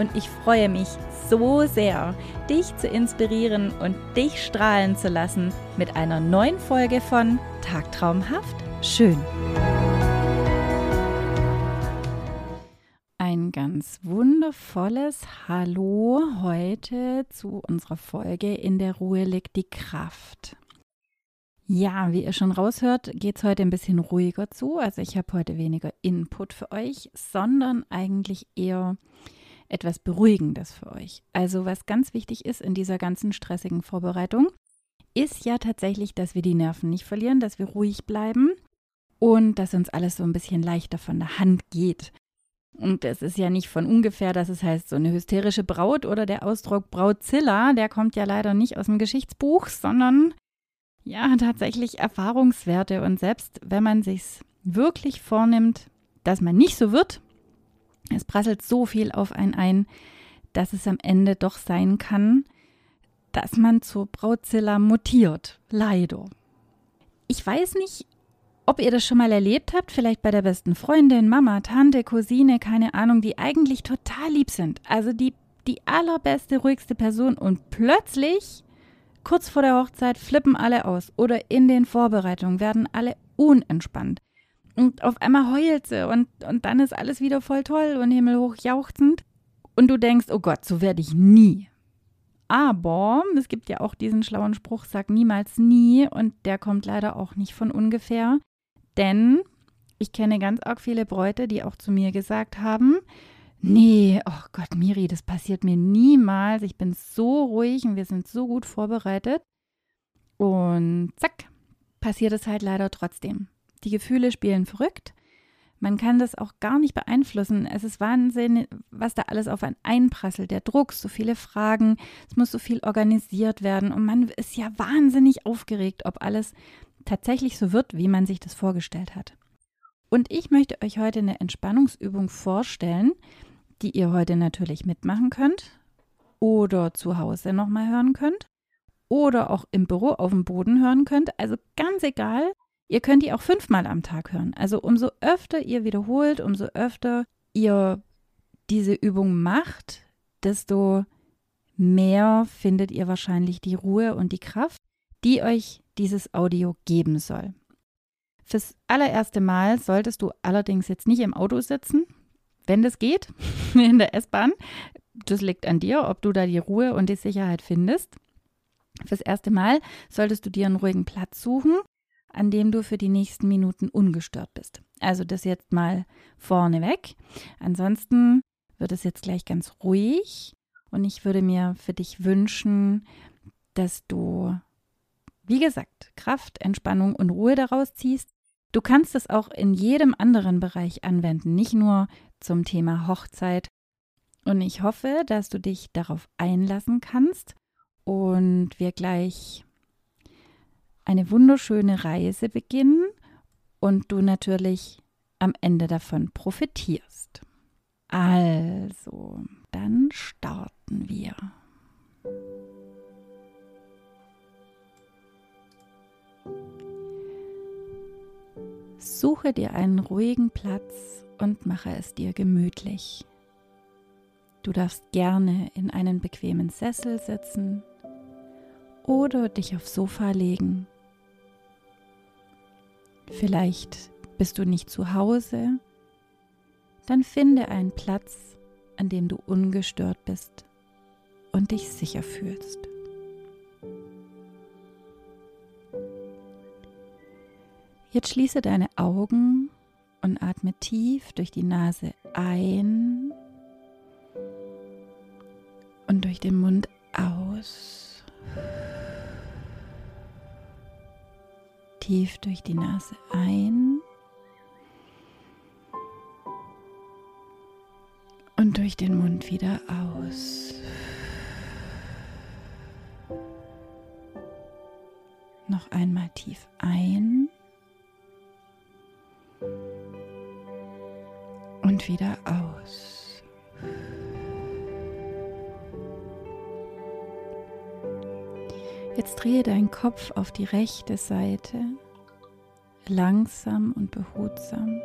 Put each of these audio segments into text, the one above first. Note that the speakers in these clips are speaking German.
und ich freue mich so sehr, dich zu inspirieren und dich strahlen zu lassen mit einer neuen Folge von Tagtraumhaft schön. Ein ganz wundervolles Hallo heute zu unserer Folge In der Ruhe liegt die Kraft. Ja, wie ihr schon raushört, geht es heute ein bisschen ruhiger zu. Also ich habe heute weniger Input für euch, sondern eigentlich eher etwas Beruhigendes für euch. Also was ganz wichtig ist in dieser ganzen stressigen Vorbereitung, ist ja tatsächlich, dass wir die Nerven nicht verlieren, dass wir ruhig bleiben und dass uns alles so ein bisschen leichter von der Hand geht. Und es ist ja nicht von ungefähr, dass es heißt, so eine hysterische Braut oder der Ausdruck Brautzilla, der kommt ja leider nicht aus dem Geschichtsbuch, sondern ja, tatsächlich Erfahrungswerte. Und selbst wenn man sich wirklich vornimmt, dass man nicht so wird, es prasselt so viel auf einen ein, dass es am Ende doch sein kann, dass man zur Brautzilla mutiert. Leider. Ich weiß nicht, ob ihr das schon mal erlebt habt, vielleicht bei der besten Freundin, Mama, Tante, Cousine, keine Ahnung, die eigentlich total lieb sind. Also die, die allerbeste, ruhigste Person und plötzlich Kurz vor der Hochzeit flippen alle aus oder in den Vorbereitungen werden alle unentspannt. Und auf einmal heult sie und, und dann ist alles wieder voll toll und himmelhoch jauchzend. Und du denkst, oh Gott, so werde ich nie. Aber es gibt ja auch diesen schlauen Spruch, sag niemals nie. Und der kommt leider auch nicht von ungefähr. Denn ich kenne ganz arg viele Bräute, die auch zu mir gesagt haben, Nee, oh Gott, Miri, das passiert mir niemals. Ich bin so ruhig und wir sind so gut vorbereitet. Und zack, passiert es halt leider trotzdem. Die Gefühle spielen verrückt. Man kann das auch gar nicht beeinflussen. Es ist Wahnsinn, was da alles auf einen einprasselt. Der Druck, so viele Fragen, es muss so viel organisiert werden und man ist ja wahnsinnig aufgeregt, ob alles tatsächlich so wird, wie man sich das vorgestellt hat. Und ich möchte euch heute eine Entspannungsübung vorstellen, die ihr heute natürlich mitmachen könnt oder zu Hause nochmal hören könnt oder auch im Büro auf dem Boden hören könnt. Also ganz egal, ihr könnt die auch fünfmal am Tag hören. Also umso öfter ihr wiederholt, umso öfter ihr diese Übung macht, desto mehr findet ihr wahrscheinlich die Ruhe und die Kraft, die euch dieses Audio geben soll. Fürs allererste Mal solltest du allerdings jetzt nicht im Auto sitzen, wenn das geht, in der S-Bahn. Das liegt an dir, ob du da die Ruhe und die Sicherheit findest. Fürs erste Mal solltest du dir einen ruhigen Platz suchen, an dem du für die nächsten Minuten ungestört bist. Also das jetzt mal vorneweg. Ansonsten wird es jetzt gleich ganz ruhig und ich würde mir für dich wünschen, dass du, wie gesagt, Kraft, Entspannung und Ruhe daraus ziehst. Du kannst es auch in jedem anderen Bereich anwenden, nicht nur zum Thema Hochzeit. Und ich hoffe, dass du dich darauf einlassen kannst und wir gleich eine wunderschöne Reise beginnen und du natürlich am Ende davon profitierst. Also, dann starten wir. Suche dir einen ruhigen Platz und mache es dir gemütlich. Du darfst gerne in einen bequemen Sessel sitzen oder dich aufs Sofa legen. Vielleicht bist du nicht zu Hause, dann finde einen Platz, an dem du ungestört bist und dich sicher fühlst. Jetzt schließe deine Augen und atme tief durch die Nase ein und durch den Mund aus. Tief durch die Nase ein und durch den Mund wieder aus. Noch einmal tief ein und wieder aus. Jetzt drehe deinen Kopf auf die rechte Seite, langsam und behutsam.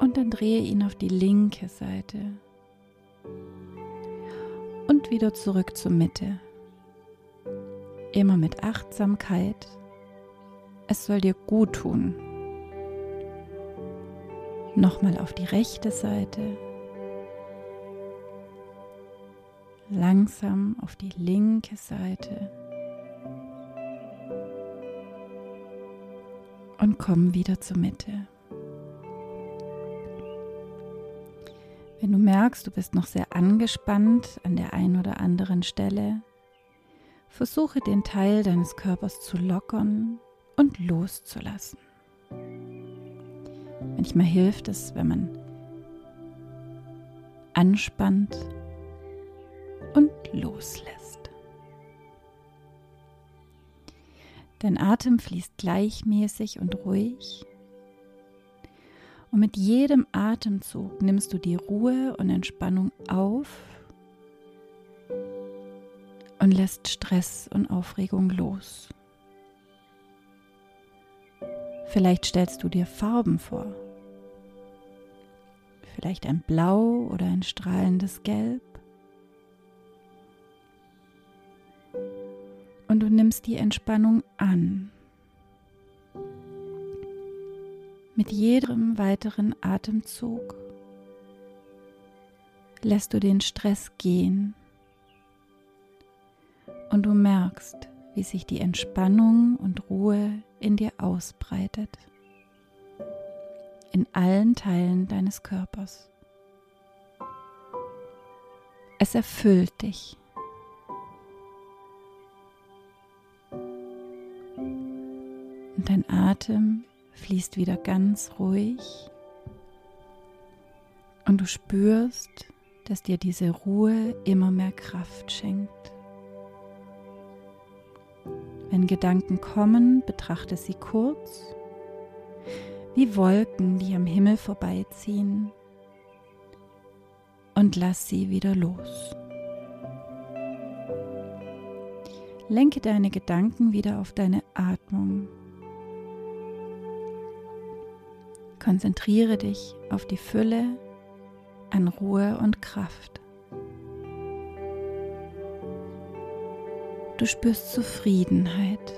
Und dann drehe ihn auf die linke Seite und wieder zurück zur Mitte. Immer mit Achtsamkeit. Es soll dir gut tun. Nochmal auf die rechte Seite. Langsam auf die linke Seite. Und komm wieder zur Mitte. Wenn du merkst, du bist noch sehr angespannt an der einen oder anderen Stelle, versuche den Teil deines Körpers zu lockern und loszulassen. Manchmal hilft es, wenn man anspannt und loslässt. Dein Atem fließt gleichmäßig und ruhig und mit jedem Atemzug nimmst du die Ruhe und Entspannung auf und lässt Stress und Aufregung los. Vielleicht stellst du dir Farben vor. Vielleicht ein Blau oder ein strahlendes Gelb. Nimmst die Entspannung an. Mit jedem weiteren Atemzug lässt du den Stress gehen und du merkst, wie sich die Entspannung und Ruhe in dir ausbreitet, in allen Teilen deines Körpers. Es erfüllt dich. Und dein Atem fließt wieder ganz ruhig und du spürst, dass dir diese Ruhe immer mehr Kraft schenkt. Wenn Gedanken kommen, betrachte sie kurz wie Wolken, die am Himmel vorbeiziehen und lass sie wieder los. Lenke deine Gedanken wieder auf deine Atmung. Konzentriere dich auf die Fülle an Ruhe und Kraft. Du spürst Zufriedenheit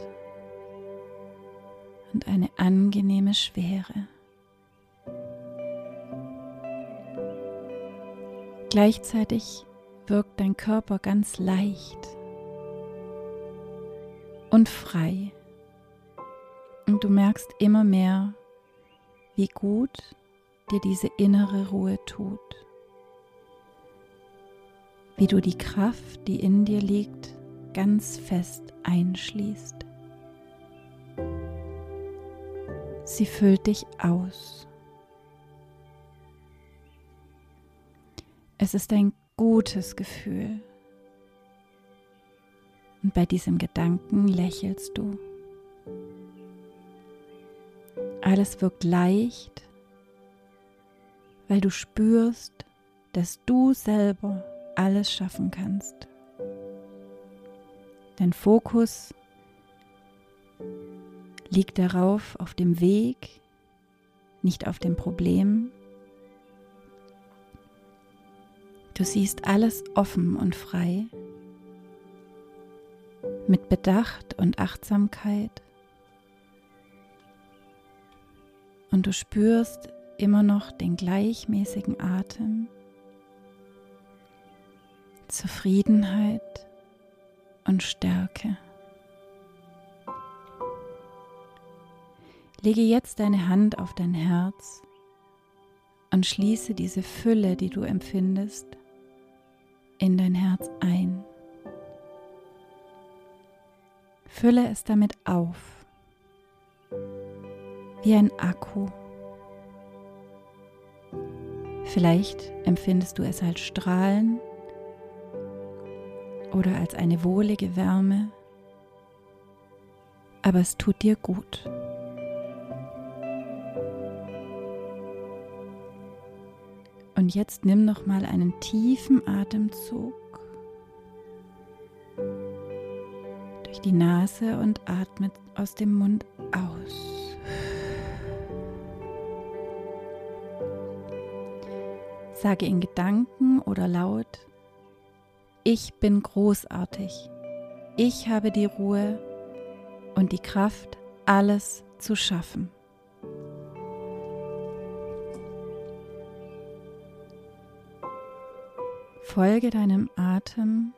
und eine angenehme Schwere. Gleichzeitig wirkt dein Körper ganz leicht und frei. Und du merkst immer mehr, wie gut dir diese innere Ruhe tut, wie du die Kraft, die in dir liegt, ganz fest einschließt. Sie füllt dich aus. Es ist ein gutes Gefühl. Und bei diesem Gedanken lächelst du. Alles wirkt leicht, weil du spürst, dass du selber alles schaffen kannst. Dein Fokus liegt darauf, auf dem Weg, nicht auf dem Problem. Du siehst alles offen und frei, mit Bedacht und Achtsamkeit und du spürst immer noch den gleichmäßigen Atem, Zufriedenheit und Stärke. Lege jetzt deine Hand auf dein Herz und schließe diese Fülle, die du empfindest, in dein Herz ein. Fülle es damit auf wie ein Akku. Vielleicht empfindest du es als Strahlen oder als eine wohlige Wärme aber es tut dir gut. Und jetzt nimm noch mal einen tiefen Atemzug durch die Nase und atme aus dem Mund aus. Sage in Gedanken oder laut, ich bin großartig. Ich habe die Ruhe und die Kraft, alles zu schaffen. Folge deinem Atem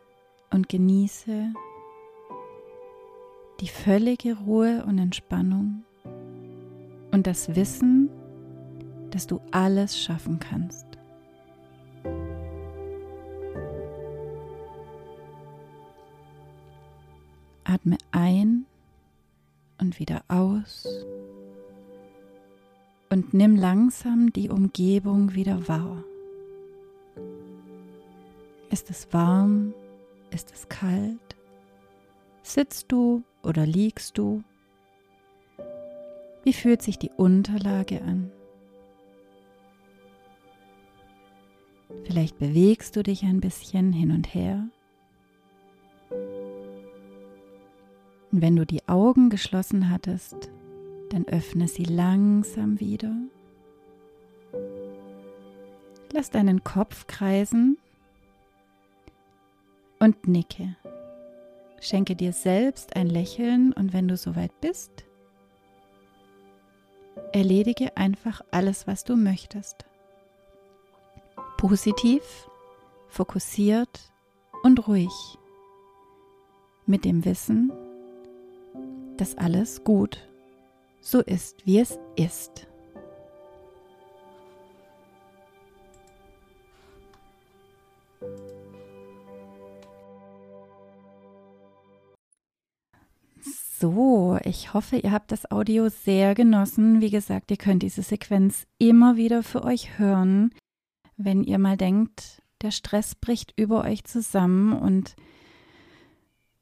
und genieße die völlige Ruhe und Entspannung und das Wissen, dass du alles schaffen kannst. Atme ein und wieder aus und nimm langsam die Umgebung wieder wahr. Ist es warm? Ist es kalt? Sitzt du oder liegst du? Wie fühlt sich die Unterlage an? Vielleicht bewegst du dich ein bisschen hin und her. Und wenn du die Augen geschlossen hattest, dann öffne sie langsam wieder. Lass deinen Kopf kreisen und nicke. Schenke dir selbst ein Lächeln und wenn du soweit bist, erledige einfach alles, was du möchtest. Positiv, fokussiert und ruhig. Mit dem Wissen, dass alles gut so ist, wie es ist. So, ich hoffe, ihr habt das Audio sehr genossen. Wie gesagt, ihr könnt diese Sequenz immer wieder für euch hören, wenn ihr mal denkt, der Stress bricht über euch zusammen und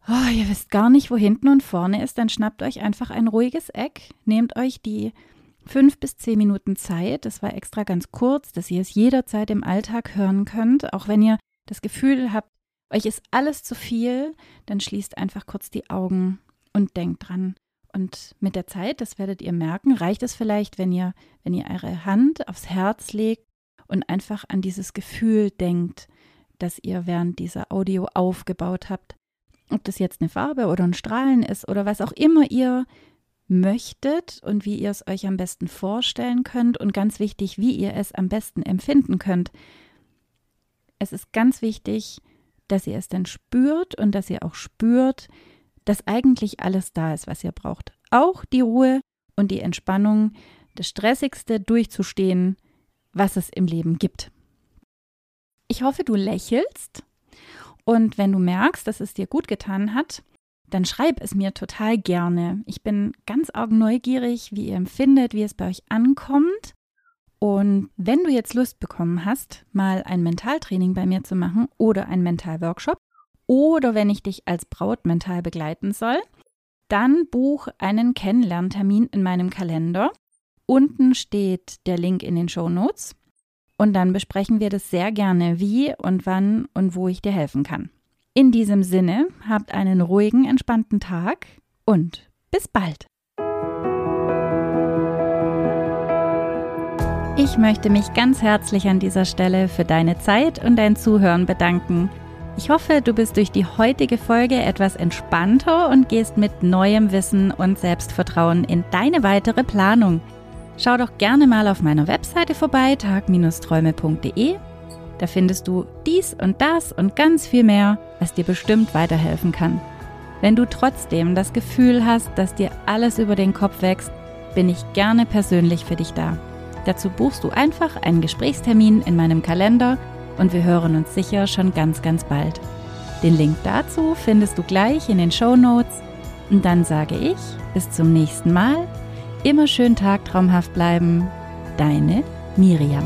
oh, ihr wisst gar nicht, wo hinten und vorne ist, dann schnappt euch einfach ein ruhiges Eck, nehmt euch die fünf bis zehn Minuten Zeit. Das war extra ganz kurz, dass ihr es jederzeit im Alltag hören könnt. Auch wenn ihr das Gefühl habt, euch ist alles zu viel, dann schließt einfach kurz die Augen und denkt dran. Und mit der Zeit, das werdet ihr merken, reicht es vielleicht, wenn ihr, wenn ihr eure Hand aufs Herz legt und einfach an dieses Gefühl denkt, das ihr während dieser Audio aufgebaut habt. Ob das jetzt eine Farbe oder ein Strahlen ist oder was auch immer ihr möchtet und wie ihr es euch am besten vorstellen könnt und ganz wichtig, wie ihr es am besten empfinden könnt. Es ist ganz wichtig, dass ihr es dann spürt und dass ihr auch spürt, dass eigentlich alles da ist, was ihr braucht. Auch die Ruhe und die Entspannung, das Stressigste durchzustehen, was es im Leben gibt. Ich hoffe, du lächelst und wenn du merkst, dass es dir gut getan hat, dann schreib es mir total gerne. Ich bin ganz arg neugierig, wie ihr empfindet, wie es bei euch ankommt. Und wenn du jetzt Lust bekommen hast, mal ein Mentaltraining bei mir zu machen oder einen Mentalworkshop, oder wenn ich dich als Braut mental begleiten soll, dann buch einen Kennenlerntermin in meinem Kalender. Unten steht der Link in den Show Notes und dann besprechen wir das sehr gerne, wie und wann und wo ich dir helfen kann. In diesem Sinne, habt einen ruhigen, entspannten Tag und bis bald. Ich möchte mich ganz herzlich an dieser Stelle für deine Zeit und dein Zuhören bedanken. Ich hoffe, du bist durch die heutige Folge etwas entspannter und gehst mit neuem Wissen und Selbstvertrauen in deine weitere Planung. Schau doch gerne mal auf meiner Webseite vorbei, tag-träume.de. Da findest du dies und das und ganz viel mehr, was dir bestimmt weiterhelfen kann. Wenn du trotzdem das Gefühl hast, dass dir alles über den Kopf wächst, bin ich gerne persönlich für dich da. Dazu buchst du einfach einen Gesprächstermin in meinem Kalender und wir hören uns sicher schon ganz, ganz bald. Den Link dazu findest du gleich in den Show Notes. Und dann sage ich bis zum nächsten Mal. Immer schön tagtraumhaft bleiben. Deine Miriam.